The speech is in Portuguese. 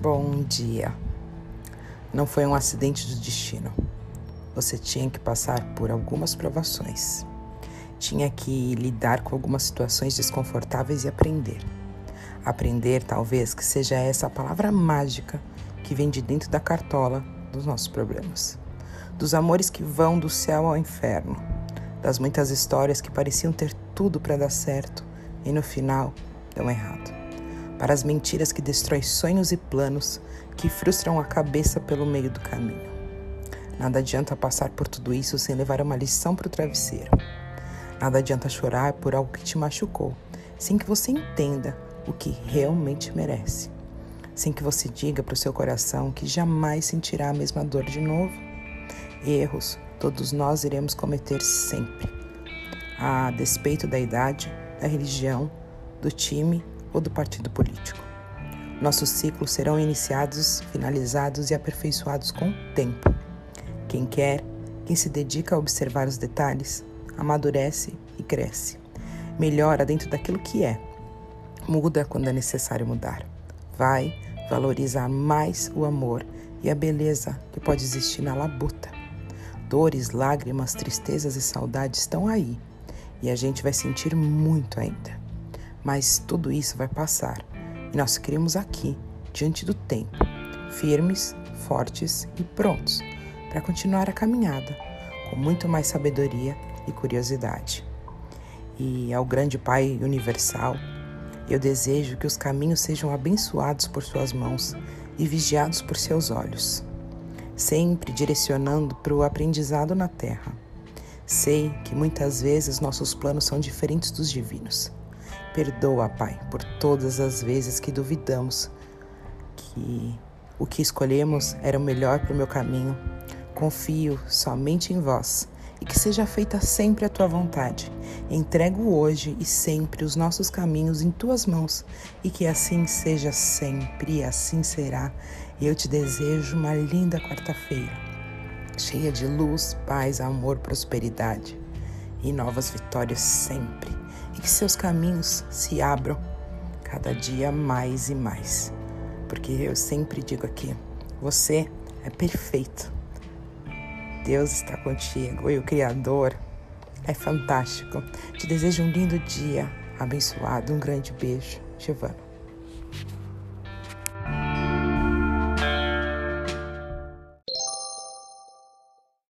Bom dia. Não foi um acidente do destino. Você tinha que passar por algumas provações. Tinha que lidar com algumas situações desconfortáveis e aprender. Aprender, talvez, que seja essa palavra mágica que vem de dentro da cartola dos nossos problemas. Dos amores que vão do céu ao inferno. Das muitas histórias que pareciam ter tudo para dar certo e no final dão errado para as mentiras que destroem sonhos e planos, que frustram a cabeça pelo meio do caminho. Nada adianta passar por tudo isso sem levar uma lição para o travesseiro. Nada adianta chorar por algo que te machucou, sem que você entenda o que realmente merece. Sem que você diga para o seu coração que jamais sentirá a mesma dor de novo. Erros todos nós iremos cometer sempre, a despeito da idade, da religião, do time ou do partido político. Nossos ciclos serão iniciados, finalizados e aperfeiçoados com o tempo. Quem quer, quem se dedica a observar os detalhes, amadurece e cresce. Melhora dentro daquilo que é. Muda quando é necessário mudar. Vai valorizar mais o amor e a beleza que pode existir na labuta. Dores, lágrimas, tristezas e saudades estão aí e a gente vai sentir muito ainda. Mas tudo isso vai passar e nós queremos aqui, diante do tempo, firmes, fortes e prontos para continuar a caminhada com muito mais sabedoria e curiosidade. E ao grande Pai universal, eu desejo que os caminhos sejam abençoados por Suas mãos e vigiados por seus olhos, sempre direcionando para o aprendizado na terra. Sei que muitas vezes nossos planos são diferentes dos divinos Perdoa, Pai, por todas as vezes que duvidamos que o que escolhemos era o melhor para o meu caminho. Confio somente em vós e que seja feita sempre a tua vontade. Entrego hoje e sempre os nossos caminhos em tuas mãos e que assim seja sempre e assim será. Eu te desejo uma linda quarta-feira, cheia de luz, paz, amor, prosperidade e novas vitórias sempre e que seus caminhos se abram cada dia mais e mais. Porque eu sempre digo aqui: você é perfeito. Deus está contigo e o Criador é fantástico. Te desejo um lindo dia, abençoado. Um grande beijo, Giovana.